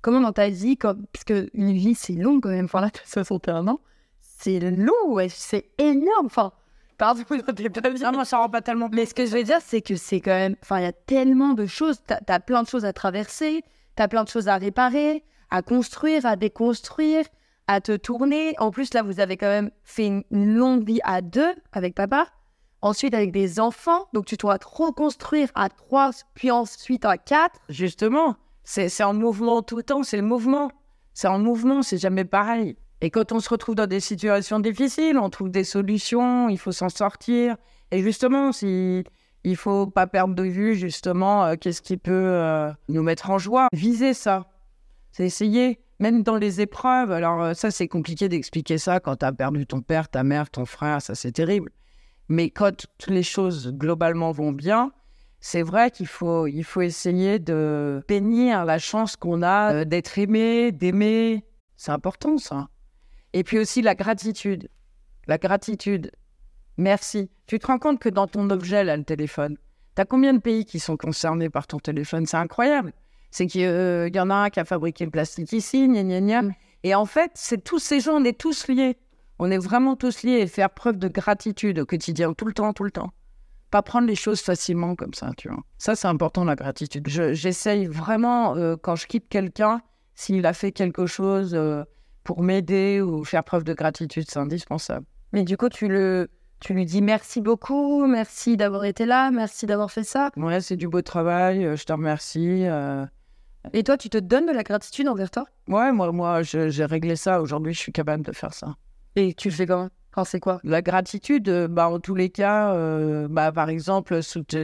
Comment dans ta vie, comme... parce que une vie c'est long quand même, enfin là tu as 61 ans, c'est long, c'est énorme, enfin, pardon, t'es pas bien. Non, moi, ça rend pas tellement. Mais ce que je veux dire, c'est que c'est quand même, enfin, il y a tellement de choses, t'as as plein de choses à traverser, t'as plein de choses à réparer, à construire, à déconstruire, à te tourner. En plus, là, vous avez quand même fait une, longue vie à deux avec papa, ensuite avec des enfants, donc tu dois te reconstruire à trois, puis ensuite à quatre. Justement, c'est, c'est en mouvement tout le temps, c'est le mouvement. C'est en mouvement, c'est jamais pareil. Et quand on se retrouve dans des situations difficiles, on trouve des solutions, il faut s'en sortir. Et justement, si, il faut pas perdre de vue, justement, euh, qu'est-ce qui peut euh, nous mettre en joie? Viser ça. C'est essayer, même dans les épreuves. Alors, euh, ça, c'est compliqué d'expliquer ça quand tu as perdu ton père, ta mère, ton frère, ça, c'est terrible. Mais quand toutes les choses globalement vont bien, c'est vrai qu'il faut, il faut essayer de bénir la chance qu'on a d'être aimé, d'aimer. C'est important, ça. Et puis aussi la gratitude. La gratitude. Merci. Tu te rends compte que dans ton objet, là, le téléphone, tu as combien de pays qui sont concernés par ton téléphone? C'est incroyable. C'est qu'il euh, y en a un qui a fabriqué le plastique ici, gna gna gna. Et en fait, c'est tous ces gens, on est tous liés. On est vraiment tous liés et faire preuve de gratitude au quotidien, tout le temps, tout le temps. Pas prendre les choses facilement comme ça, tu vois. Ça, c'est important, la gratitude. Je- J'essaye vraiment, euh, quand je quitte quelqu'un, s'il a fait quelque chose euh, pour m'aider ou faire preuve de gratitude, c'est indispensable. Mais du coup, tu le, tu lui dis merci beaucoup, merci d'avoir été là, merci d'avoir fait ça. Ouais, c'est du beau travail, euh, je te remercie. euh. Et toi, tu te donnes de la gratitude envers toi? Ouais, moi, moi j'ai réglé ça. Aujourd'hui, je suis capable de faire ça. Et tu le fais comment? Enfin, c'est quoi? La gratitude, euh, bah, en tous les cas, euh, bah, par exemple,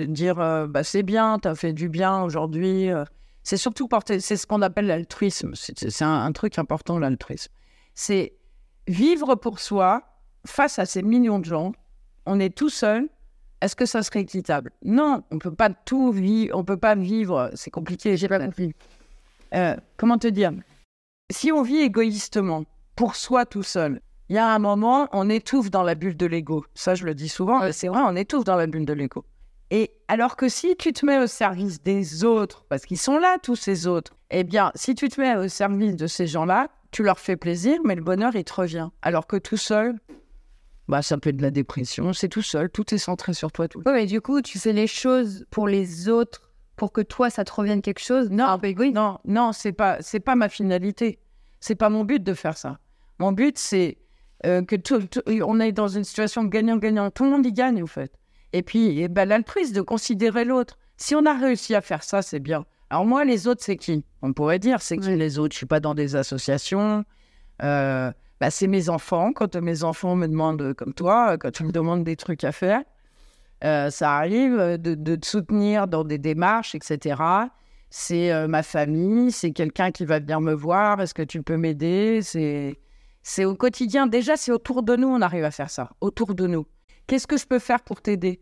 dire euh, bah, c'est bien, tu as fait du bien aujourd'hui. C'est surtout porter, c'est ce qu'on appelle l'altruisme. C'est un, un truc important, l'altruisme. C'est vivre pour soi face à ces millions de gens. On est tout seul. Est-ce que ça serait équitable? Non, on peut pas tout vivre. On peut pas vivre. C'est compliqué. J'ai pas compris. Euh, comment te dire? Si on vit égoïstement, pour soi tout seul, il y a un moment, on étouffe dans la bulle de l'ego. Ça, je le dis souvent, c'est vrai, on étouffe dans la bulle de l'ego. Et alors que si tu te mets au service des autres, parce qu'ils sont là, tous ces autres, eh bien, si tu te mets au service de ces gens-là, tu leur fais plaisir, mais le bonheur, il te revient. Alors que tout seul, bah, ça peut être de la dépression, c'est tout seul, tout est centré sur toi. Tout. Ouais, mais du coup, tu fais les choses pour les autres, pour que toi, ça te revienne quelque chose? Non, un peu égoïste. Non, non, c'est pas, c'est pas ma finalité. C'est pas mon but de faire ça. Mon but, c'est euh, que tout, tout- on est dans une situation gagnant-gagnant. Tout le monde y gagne, en fait. Et puis, eh ben, l'altruisme de considérer l'autre. Si on a réussi à faire ça, c'est bien. Alors moi, les autres, c'est qui? On pourrait dire, c'est qui les autres? Je suis pas dans des associations. Euh, bah, c'est mes enfants. Quand mes enfants me demandent, euh, comme toi, quand tu me demandes des trucs à faire, euh, ça arrive euh, de, de te soutenir dans des démarches, etc. c'est euh, ma famille, c'est quelqu'un qui va venir me voir, est-ce que tu peux m'aider? C'est c'est au quotidien, déjà c'est autour de nous on arrive à faire ça, autour de nous. Qu'est-ce que je peux faire pour t'aider?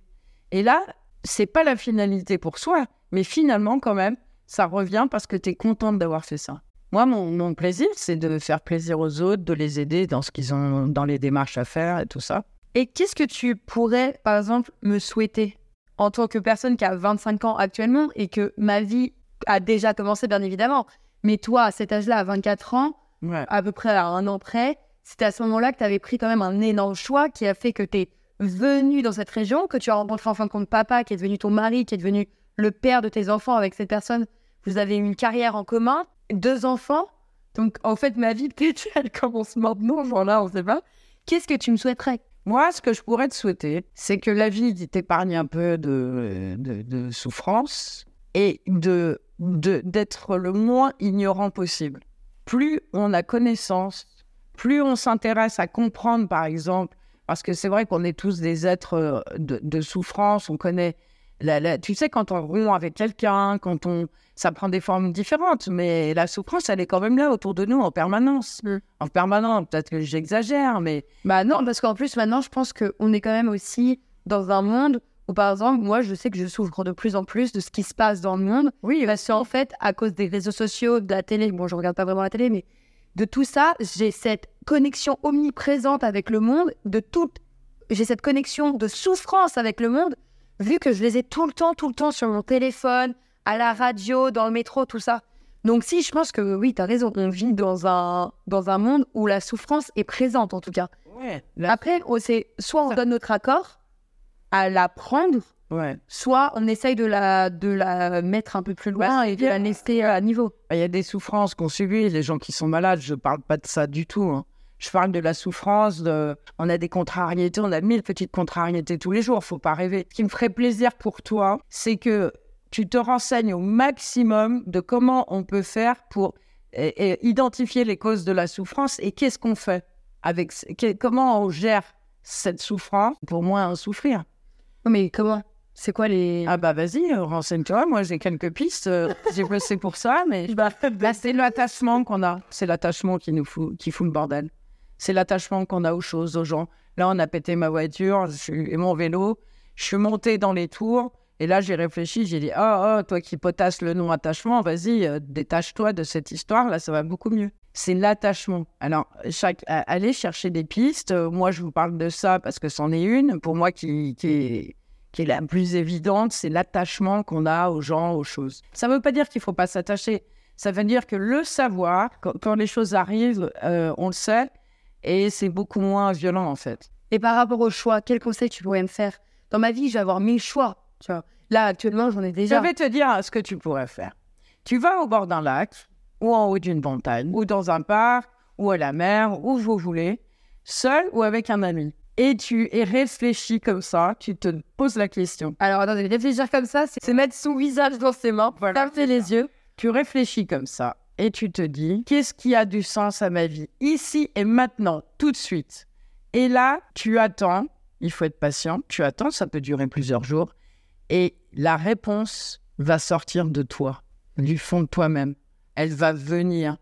Et là, c'est pas la finalité pour soi, mais finalement quand même, ça revient parce que tu es contente d'avoir fait ça. Moi, mon, mon plaisir, c'est de faire plaisir aux autres, de les aider dans ce qu'ils ont, dans les démarches à faire et tout ça. Et qu'est-ce que tu pourrais, par exemple, me souhaiter en tant que personne qui a 25 ans actuellement et que ma vie a déjà commencé, bien évidemment. Mais toi, à cet âge-là, à 24 ans, Ouais. à peu près à un an près, c'était à ce moment-là que tu avais pris quand même un énorme choix qui a fait que tu es venu dans cette région, que tu as rencontré en fin de compte papa, qui est devenu ton mari, qui est devenu le père de tes enfants avec cette personne. Vous avez une carrière en commun, deux enfants. Donc, en fait, ma vie, peut-être, elle commence maintenant, genre là, on sait pas. Qu'est-ce que tu me souhaiterais? Moi, ce que je pourrais te souhaiter, c'est que la vie t'épargne un peu de, de, de souffrance et de- d'être le moins ignorant possible. Plus on a connaissance, plus on s'intéresse à comprendre, par exemple, parce que c'est vrai qu'on est tous des êtres euh, de, de souffrance, on connaît, la, la- tu sais, quand on rompt avec quelqu'un, quand on, ça prend des formes différentes, mais la souffrance, elle est quand même là autour de nous en permanence. Mm. En permanence, peut-être que j'exagère, mais Bah non, parce qu'en plus, maintenant, je pense qu'on est quand même aussi dans un monde où, par exemple, moi, je sais que je souffre de plus en plus de ce qui se passe dans le monde. oui, Parce qu'en fait, à cause des réseaux sociaux, de la télé, bon, je regarde pas vraiment la télé, mais de tout ça, j'ai cette connexion omniprésente avec le monde, de toute, j'ai cette connexion de souffrance avec le monde, vu que je les ai tout le temps, tout le temps sur mon téléphone, à la radio, dans le métro, tout ça. Donc si, je pense que oui, tu as raison, on vit dans un, dans un monde où la souffrance est présente, en tout cas. ouais, la- Après, on sait, soit on donne notre accord à la prendre, ouais. soit on essaye de la, de la mettre un peu plus loin Bah, et de la laisser à niveau. Il y a des souffrances qu'on subit, les gens qui sont malades, je parle pas de ça du tout. hein. Je parle de la souffrance, de... on a des contrariétés, on a mille petites contrariétés tous les jours, faut pas rêver. Ce qui me ferait plaisir pour toi, c'est que tu te renseignes au maximum de comment on peut faire pour et- et identifier les causes de la souffrance et qu'est-ce qu'on fait avec comment on gère cette souffrance pour moins en souffrir. Mais comment C'est quoi les. Ah bah vas-y, euh, renseigne-toi. Moi, j'ai quelques pistes. euh, j'ai bossé pour ça, mais Bah, là, c'est l'attachement qu'on a. C'est l'attachement qui nous fout, qui fout le bordel. C'est l'attachement qu'on a aux choses, aux gens. Là, on a pété ma voiture et mon vélo. Je suis montée dans les tours. Et là, j'ai réfléchi. J'ai dit, oh, oh, toi qui potasses le nom attachement, vas-y, euh, détache-toi de cette histoire. Là, ça va beaucoup mieux. C'est l'attachement. Alors, chaque, allez chercher des pistes. Moi, je vous parle de ça parce que c'en est une. Pour moi, qui, qui est qui est la plus évidente, c'est l'attachement qu'on a aux gens, aux choses. Ça ne veut pas dire qu'il ne faut pas s'attacher. Ça veut dire que le savoir, quand, quand les choses arrivent, euh, on le sait, et c'est beaucoup moins violent en fait. Et par rapport au choix, quel conseil tu pourrais me faire? Dans ma vie, je vais avoir mille choix. Tu vois. Là, actuellement, j'en ai Je déjà. vais te dire ce que tu pourrais faire. Tu vas au bord d'un lac, ou en haut d'une montagne, ou dans un parc, ou à la mer, où vous voulez, seul ou avec un ami. Et tu es réfléchi comme ça, tu te poses la question. Alors, attendez, réfléchir comme ça, c'est mettre son visage dans ses mains, Voilà, fermer les yeux. tu réfléchis comme ça et tu te dis qu'est-ce qui a du sens à ma vie? Ici et maintenant, tout de suite. Et là, tu attends, il faut être patient, tu attends, ça peut durer plusieurs jours, et la réponse va sortir de toi, du fond de toi-même. Elle va venir.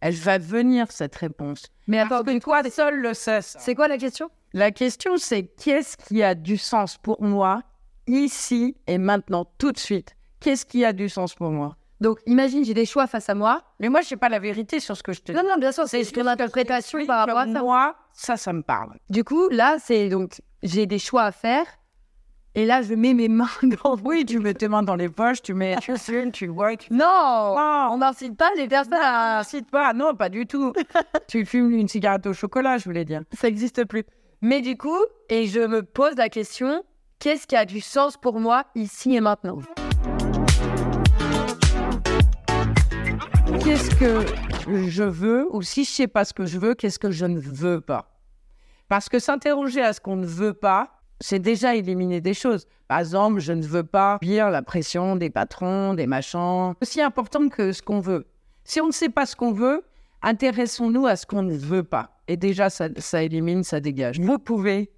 Elle va venir, cette réponse. Mais attends, que toi seul le sais. ça. c'est quoi la question? La question, c'est qu'est-ce qui a du sens pour moi ici et maintenant, tout de suite? Qu'est-ce qui a du sens pour moi? Donc, imagine, j'ai des choix face à moi. Mais moi, je n'ai pas la vérité sur ce que je te dis. Non, non, bien sûr, c'est ton interprétation par rapport à ça. Moi, ça, ça me parle. Du coup, là, c'est donc, j'ai des choix à faire. Et là, je mets mes mains dans. Oui, tu mets tes mains dans les poches, tu mets, tu fumes, tu work. Non Non, On n'incite pas les personnes à. n'incite pas. Non, pas du tout. tu fumes une cigarette au chocolat, je voulais dire. Ça n'existe plus. Mais du coup, et je me pose la question qu'est-ce qui a du sens pour moi ici et maintenant? Qu'est-ce que je veux ou si je sais pas ce que je veux, qu'est-ce que je ne veux pas? Parce que s'interroger à ce qu'on ne veut pas, c'est déjà éliminer des choses. Par exemple, je ne veux pas subir la pression des patrons, des machins. Aussi important que ce qu'on veut. Si on ne sait pas ce qu'on veut, intéressons-nous à ce qu'on ne veut pas. Et déjà, ça, ça élimine, ça dégage. Vous pouvez,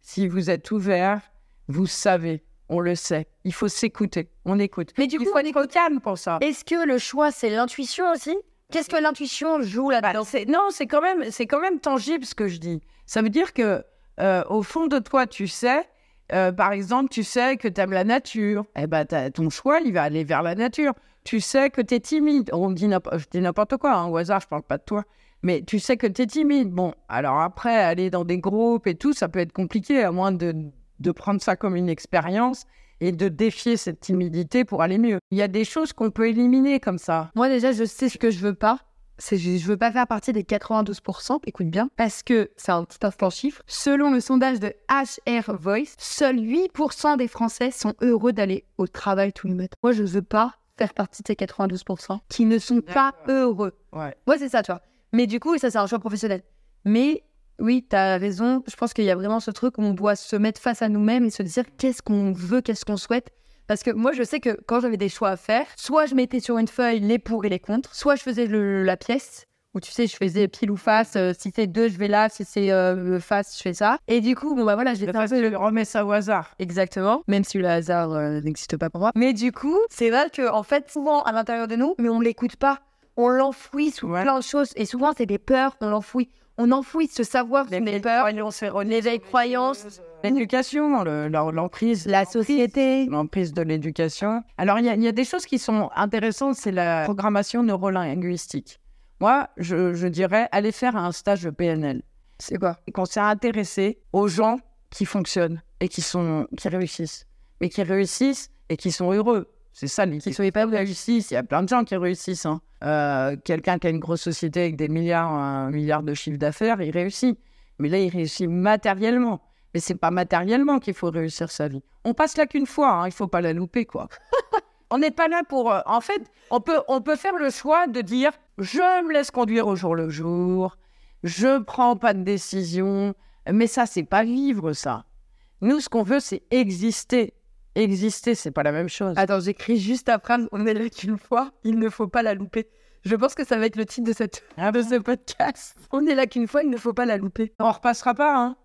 si vous êtes ouvert, vous savez On le sait. Il faut s'écouter. On écoute. Mais du Il coup, faut être calme pour ça. est-ce que le choix, c'est l'intuition aussi? Qu'est-ce que l'intuition joue Bah, là-dedans? non, c'est quand même, c'est quand même tangible ce que je dis. Ça veut dire que euh, au fond de toi, tu sais, euh, par exemple, tu sais que tu aimes la nature. Eh ben, ton choix, il va aller vers la nature. Tu sais que tu es timide. On dit je dis n'importe quoi, hein, au hasard, je parle pas de toi. Mais tu sais que tu es timide. Bon, alors après, aller dans des groupes et tout, ça peut être compliqué, à moins de, de prendre ça comme une expérience et de défier cette timidité pour aller mieux. Il y a des choses qu'on peut éliminer comme ça. Moi, déjà, je sais ce que je veux pas. C'est je, veux pas faire partie des 92%, écoute bien, parce que c'est un petit instant chiffre. Selon le sondage de HR Voice, seuls 8% des Français sont heureux d'aller au travail tous les matins. Moi, je veux pas faire partie de ces 92% qui ne sont pas heureux. Ouais. Moi, c'est ça, tu vois. Mais du coup, ça, c'est un choix professionnel. Mais oui, tu as raison. Je pense qu'il y a vraiment ce truc où on doit se mettre face à nous-mêmes et se dire qu'est-ce qu'on veut, qu'est-ce qu'on souhaite. Parce que moi, je sais que quand j'avais des choix à faire, soit je mettais sur une feuille les pour et les contre, soit je faisais le- la pièce, où tu sais, je faisais pile ou face. euh, si c'est deux, je vais là. Si c'est euh, face, je fais ça. Et du coup, bon, bah voilà, j'étais un peu Tu remets ça au hasard. Exactement, même si le hasard euh, n'existe pas pour moi. Mais du coup, c'est vrai que en fait, souvent à l'intérieur de nous, mais on l'écoute pas. On l'enfouit sous Ouais. plein de choses. Et souvent, c'est des peurs, on l'enfouit. On enfouit ce savoir sous les peurs, les vieilles croyances, L'éducation, le- l'emprise. la société. L'emprise de l'éducation. Alors, il y, a- il y a des choses qui sont intéressantes, c'est la programmation neurolinguistique. Moi, je, je dirais, aller faire un stage de PNL. C'est quoi? Qu'on s'est intéressé aux gens qui fonctionnent et qui, sont, qui réussissent. Mais qui réussissent et qui sont heureux. C'est ça l'idée. Qui sont épanouis. réussissent. Il y a plein de gens qui réussissent. hein. Euh, Quelqu'un qui a une grosse société avec des milliards, un milliard de chiffre d'affaires, il réussit. Mais là, il réussit matériellement. Mais c'est pas matériellement qu'il faut réussir sa vie. On passe là qu'une fois. hein. Il faut pas la louper, quoi. On n'est pas là pour. euh, en fait, on peut, on peut faire le choix de dire je me laisse conduire au jour le jour. Je prends pas de décision. Mais ça, c'est pas vivre, ça. Nous, ce qu'on veut, c'est exister. Exister, c'est pas la même chose. Attends, j'écris juste après. On est là qu'une fois. Il ne faut pas la louper. Je pense que ça va être le titre de, cette... Ah de ce podcast. On est là qu'une fois. Il ne faut pas la louper. On repassera pas, hein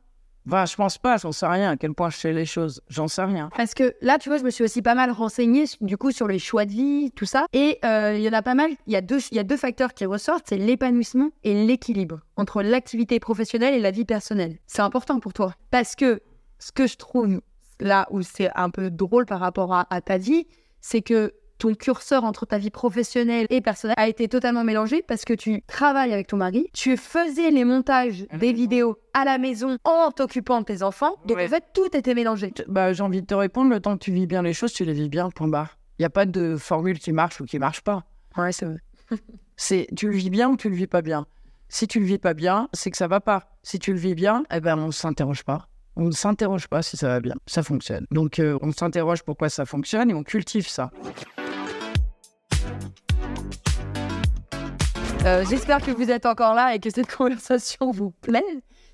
Je pense pas, j'en sais rien. À quel point je fais les choses, j'en sais rien. Parce que là, tu vois, je me suis aussi pas mal renseignée du coup sur les choix de vie, tout ça. Et euh, il y en a pas mal. Il y a deux, y a deux facteurs qui ressortent, c'est l'épanouissement et l'équilibre entre l'activité professionnelle et la vie personnelle. C'est important pour toi parce que ce que je trouve là où c'est un peu drôle par rapport à, à ta vie, c'est que ton curseur entre ta vie professionnelle et personnelle a été totalement mélangé parce que tu travailles avec ton mari, tu faisais les montages des vidéos à la maison en t'occupant de tes enfants. Donc Ouais. en fait, tout était mélangé. Bah, j'ai envie de te répondre, le temps que tu vis bien les choses, tu les vis bien, point barre. Il n'y a pas de formule qui marche ou qui marche pas. Ouais, c'est vrai. C'est tu le vis bien ou tu le vis pas bien? Si tu le vis pas bien, c'est que ça va pas. Si tu le vis bien, eh ben on ne s'interroge pas. On ne s'interroge pas si ça va bien. Ça fonctionne. Donc euh, on s'interroge pourquoi ça fonctionne et on cultive ça. Euh, J'espère que vous êtes encore là et que cette conversation vous plaît.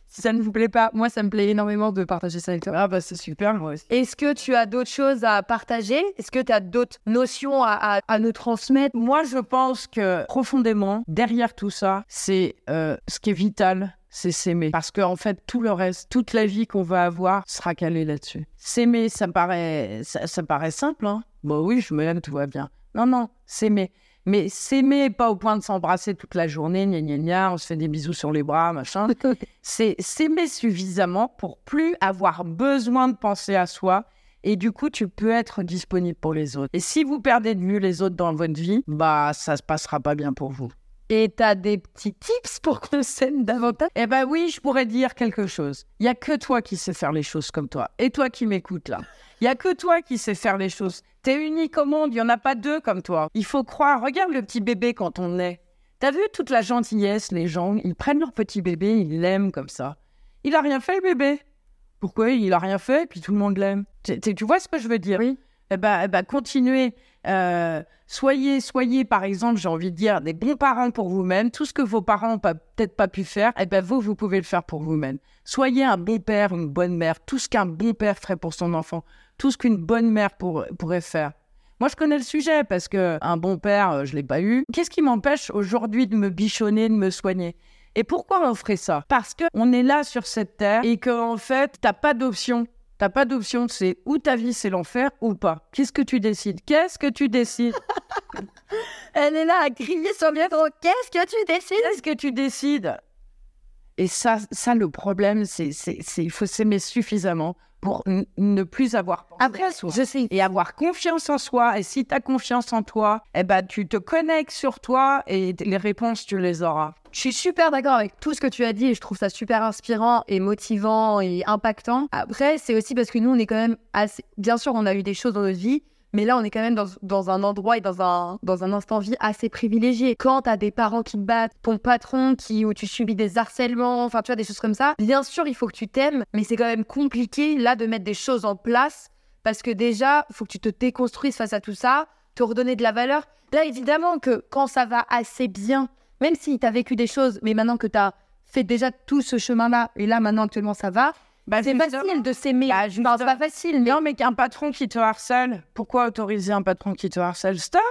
Si ça ne vous plaît pas, moi, ça me plaît énormément de partager ça avec toi. Ah bah c'est super moi aussi. Est-ce que tu as d'autres choses à partager? Est-ce que tu as d'autres notions à, à- à nous transmettre? Moi je pense que profondément derrière tout ça, c'est euh, ce qui est vital, c'est s'aimer. Parce qu'en fait tout le reste, toute la vie qu'on va avoir sera calée là-dessus. S'aimer, ça paraît, ça, ça paraît simple, hein. Bah oui, je m'aime, tout va bien. Non non, s'aimer. Mais s'aimer pas au point de s'embrasser toute la journée, gna gna gna, on se fait des bisous sur les bras, machin. c'est s'aimer suffisamment pour plus avoir besoin de penser à soi. Et du coup, tu peux être disponible pour les autres. Et si vous perdez de vue les autres dans votre vie, bah, ça se passera pas bien pour vous. Et tu as des petits tips pour qu'on s'aime davantage? Eh ben oui, je pourrais dire quelque chose. Il y a que toi qui sais faire les choses comme toi. Et toi qui m'écoutes là. Il y a que toi qui sais faire les choses. T'es unique au monde, il y en a pas deux comme toi. Il faut croire. Regarde le petit bébé quand on naît. T'as vu toute la gentillesse, les gens, ils prennent leur petit bébé, ils l'aiment comme ça. Il a rien fait le bébé. Pourquoi il a rien fait puis tout le monde l'aime tu vois ce que je veux dire? Oui. Eh ben, eh ben, continuez. Euh, soyez, soyez, par exemple, j'ai envie de dire, des bons parents pour vous-même. Tout ce que vos parents n'ont peut-être pas pu faire, eh ben, vous, vous pouvez le faire pour vous-même. Soyez un bon père, une bonne mère. Tout ce qu'un bon père ferait pour son enfant, tout ce qu'une bonne mère pour- pourrait faire. Moi, je connais le sujet parce que un bon père, euh, je l'ai pas eu. Qu'est-ce qui m'empêche aujourd'hui de me bichonner, de me soigner? Et pourquoi on ferait ça? Parce que on est là sur cette terre et qu'en fait, t'as pas d'option. T'as pas d'option, c'est ou ta vie c'est l'enfer ou pas. Qu'est-ce que tu décides? Qu'est-ce que tu décides? Elle est là à crier sur trop. Qu'est-ce que tu décides? Qu'est-ce que tu décides? Et ça, ça le problème, c'est il faut s'aimer suffisamment pour ne plus avoir pensé Après, à soi. je sais. Et avoir confiance en soi. Et si tu as confiance en toi, eh ben, tu te connectes sur toi et les réponses, tu les auras. Je suis super d'accord avec tout ce que tu as dit et je trouve ça super inspirant et motivant et impactant. Après, c'est aussi parce que nous, on est quand même assez... Bien sûr, on a eu des choses dans notre vie, mais là, on est quand même dans, dans, un endroit et dans un, dans un instant vie assez privilégié. Quand tu as des parents qui te battent, ton patron qui, où tu subis des harcèlements, enfin, tu vois, des choses comme ça, bien sûr, il faut que tu t'aimes, mais c'est quand même compliqué, là, de mettre des choses en place parce que déjà, il faut que tu te déconstruises face à tout ça, te redonner de la valeur. Là, évidemment que quand ça va assez bien, même si tu as vécu des choses, mais maintenant que tu as fait déjà tout ce chemin-là, et là, maintenant, actuellement, ça va, bah, c'est facile de s'aimer. Bah, c'est pas facile. Mais... Non, mais qu'un patron qui te harcèle, pourquoi autoriser un patron qui te harcèle? Stop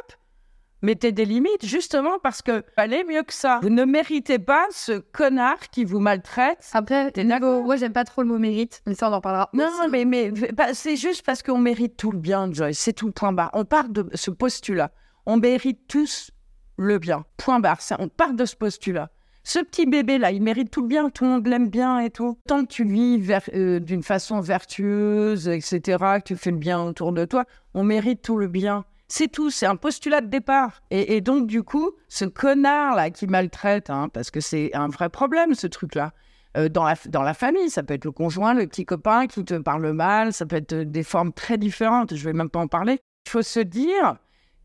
Mettez des limites, justement parce que allez mieux que ça. Vous ne méritez pas ce connard qui vous maltraite. Après, t'es d'accord? Moi, j'aime pas trop le mot mérite, mais ça, on en parlera. Non, mais, mais bah, c'est juste parce qu'on mérite tout le bien, Joyce. C'est tout le point bas. On part de ce postulat. On mérite tous le bien. Point barre. Ça, on part de ce postulat. Ce petit bébé-là, il mérite tout le bien, tout le monde l'aime bien et tout. Tant que tu vis euh, d'une façon vertueuse, etc., que tu fais le bien autour de toi, on mérite tout le bien. C'est tout, c'est un postulat de départ. Et, donc, du coup, ce connard-là qui maltraite, hein, parce que c'est un vrai problème, ce truc-là, euh, dans, la, dans la famille, ça peut être le conjoint, le petit copain qui te parle mal, ça peut être des formes très différentes, je vais même pas en parler. Il faut se dire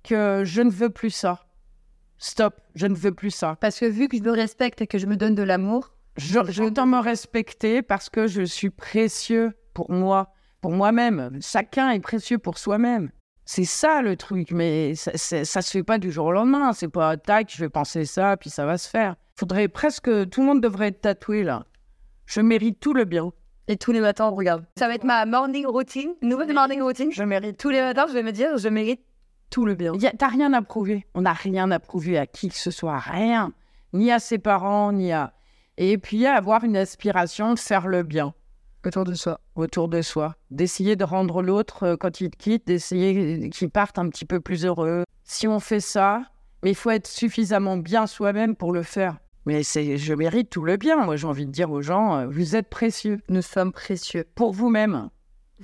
que je ne veux plus ça stop, je ne veux plus ça. Parce que vu que je me respecte et que je me donne de l'amour, je, je dois me respecter parce que je suis précieux pour moi, pour moi-même. Chacun est précieux pour soi-même. C'est ça le truc, mais ça, ça se fait pas du jour au lendemain. C'est pas tac, je vais penser ça, puis ça va se faire. Faudrait presque, tout le monde devrait être tatoué là. Je mérite tout le bien. Et tous les matins, regarde. Ça va être ma morning routine, nouvelle morning routine. Je mérite. Tous les matins, je vais me dire, je mérite tout le bien. T'as rien à prouver. On n'a rien à prouver à qui que ce soit, rien. Ni à ses parents, ni à. Et puis avoir une aspiration de faire le bien. Autour de soi. Autour de soi. D'essayer de rendre l'autre, euh, quand il te quitte, d'essayer qu'il parte un petit peu plus heureux. Si on fait ça, mais il faut être suffisamment bien soi-même pour le faire. Mais c'est, je mérite tout le bien. Moi, j'ai envie de dire aux gens, euh, vous êtes précieux. Nous sommes précieux. Pour vous-même.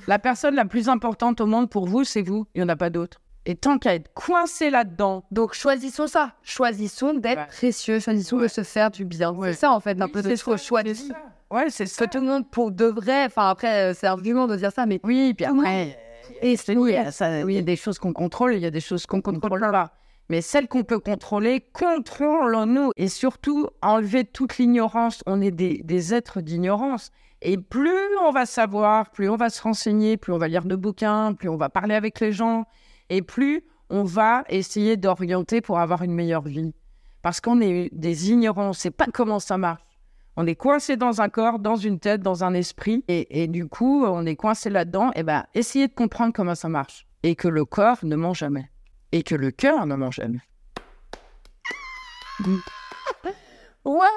La personne la plus importante au monde pour vous, c'est vous. Il n'y en a pas d'autre. Et tant qu'à être coincé là-dedans. Donc choisissons ça. Choisissons d'être précieux. Choisissons de se faire du bien. C'est ça en fait, un peu notre choix de vie. Ouais, c'est ça. Que tout le monde pour de vrai. Enfin après, euh, c'est argument de dire ça, mais oui. Puis après, et c'est il, y a, il y a des choses qu'on contrôle, il y a des choses qu'on contrôle pas. Mais celles qu'on peut contrôler, contrôlons-nous. Et surtout, enlever toute l'ignorance. On est des, des êtres d'ignorance. Et plus on va savoir, plus on va se renseigner, plus on va lire de bouquins, plus on va parler avec les gens, et plus on va essayer d'orienter pour avoir une meilleure vie. Parce qu'on est des ignorants, on ne sait pas comment ça marche. On est coincé dans un corps, dans une tête, dans un esprit, et, du coup, on est coincé là-dedans. Et ben, essayez de comprendre comment ça marche. Et que le corps ne ment jamais. Et que le cœur ne ment jamais. Waouh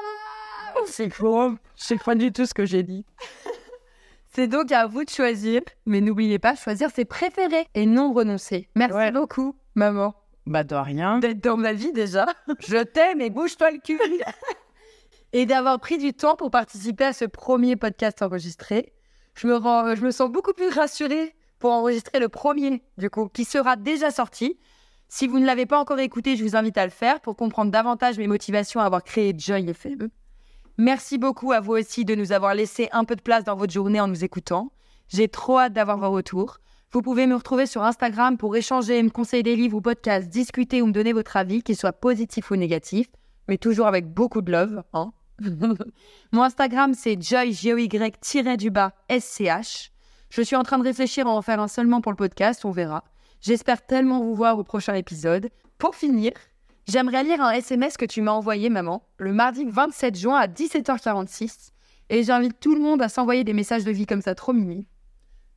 C'est faux. C'est pas du tout ce que j'ai dit. C'est donc à vous de choisir, mais n'oubliez pas, choisir ses préférés et non renoncer. Merci beaucoup, maman. Bah de rien. D'être dans ma vie déjà. Je t'aime et bouge-toi le cul. et d'avoir pris du temps pour participer à ce premier podcast enregistré. Je me, rends, je me sens beaucoup plus rassurée pour enregistrer le premier, du coup, qui sera déjà sorti. Si vous ne l'avez pas encore écouté, je vous invite à le faire pour comprendre davantage mes motivations à avoir créé Joy FM. Merci beaucoup à vous aussi de nous avoir laissé un peu de place dans votre journée en nous écoutant. J'ai trop hâte d'avoir vos retours. Vous pouvez me retrouver sur Instagram pour échanger, me conseiller des livres ou podcasts, discuter ou me donner votre avis, qu'il soit positif ou négatif, mais toujours avec beaucoup de love. Hein Mon Instagram, c'est joy, du bas SCH. Je suis en train de réfléchir à en faire un seulement pour le podcast, on verra. J'espère tellement vous voir au prochain épisode. Pour finir, J'aimerais lire un SMS que tu m'as envoyé, maman, le mardi 27 juin à 17h46. Et j'invite tout le monde à s'envoyer des messages de vie comme ça, trop mimi.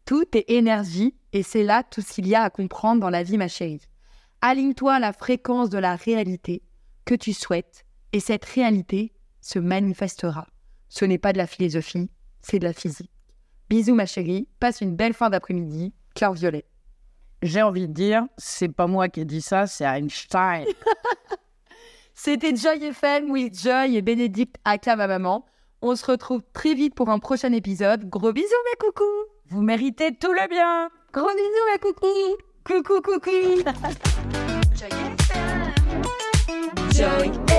Tout est énergie et c'est là tout ce qu'il y a à comprendre dans la vie, ma chérie. Aligne-toi à la fréquence de la réalité que tu souhaites et cette réalité se manifestera. Ce n'est pas de la philosophie, c'est de la physique. Bisous ma chérie, passe une belle fin d'après-midi, cœur violet. J'ai envie de dire, c'est pas moi qui ai dit ça, c'est Einstein. C'était Joy FM with Joy et Bénédicte aka ma maman. On se retrouve très vite pour un prochain épisode. Gros bisous mes coucous Vous méritez tout le bien. Gros bisous mes coucous Coucou coucou Joy FM. Joy